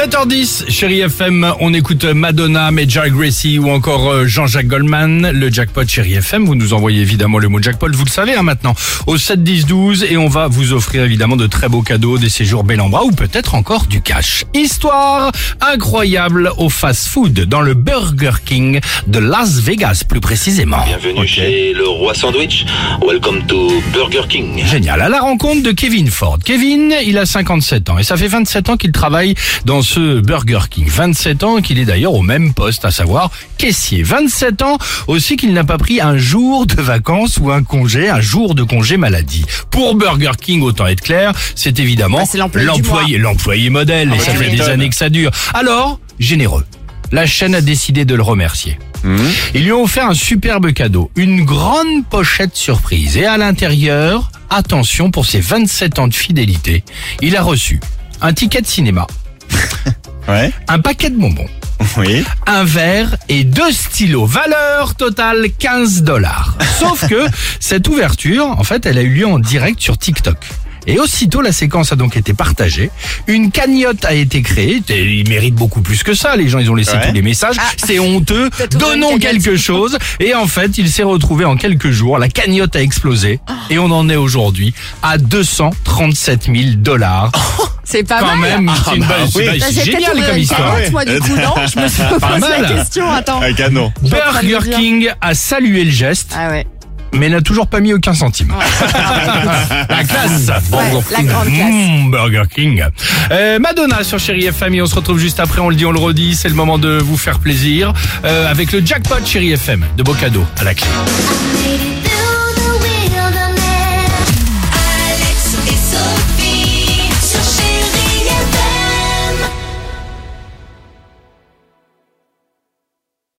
7h10, chérie FM, on écoute Madonna, Major Gracie ou encore euh, Jean-Jacques Goldman. Le jackpot chérie FM, vous nous envoyez évidemment le mot jackpot, vous le savez hein, maintenant, au 7 10 12 et on va vous offrir évidemment de très beaux cadeaux, des séjours bel en bras ou peut-être encore du cash. Histoire incroyable au fast-food dans le Burger King de Las Vegas plus précisément. Bienvenue chez le Roi Sandwich. Welcome to Burger King. Génial. À la rencontre de Kevin Ford. Kevin, il a 57 ans et ça fait 27 ans qu'il travaille dans ce Burger King. 27 ans qu'il est d'ailleurs au même poste, à savoir caissier. 27 ans aussi qu'il n'a pas pris un jour de vacances ou un congé, un jour de congé maladie. Pour Burger King, autant être clair, c'est évidemment Bah, c'est l'employé du l'employé, l'employé modèle et bah, ça tu fait des années que ça dure. Alors, généreux. La chaîne a décidé de le remercier. Ils lui ont offert un superbe cadeau, une grande pochette surprise. Et à l'intérieur, attention pour ses 27 ans de fidélité, il a reçu un ticket de cinéma, Ouais. un paquet de bonbons, Oui. un verre et deux stylos. Valeur totale 15 dollars. Sauf que cette ouverture, en fait, elle a eu lieu en direct sur TikTok. Et aussitôt, la séquence a donc été partagée. Une cagnotte a été créée. Et Il mérite beaucoup plus que ça. Les gens, ils ont laissé Ouais. tous les messages. C'est honteux. Donnons quelque chose. Et en fait, il s'est retrouvé en quelques jours. La cagnotte a explosé. Et on en est aujourd'hui à 237 000 dollars. C'est pas Quand mal. même, c'est une bah bonne- oui. c'est Bah, c'est génial comme une histoire. cagnotte, moi, du coup, non? Je me suis Pas posé mal. la question, attends. Burger. King a salué le geste, Ah ouais. Mais n'a toujours pas mis aucun centime. la classe. Ouais, la grande classe. Mmh, Burger King. Euh, Madonna sur Chéri FM et on se retrouve juste après. On le dit, on le redit. C'est le moment de vous faire plaisir euh, avec le jackpot Chéri FM de beaux cadeaux à la clé. I made it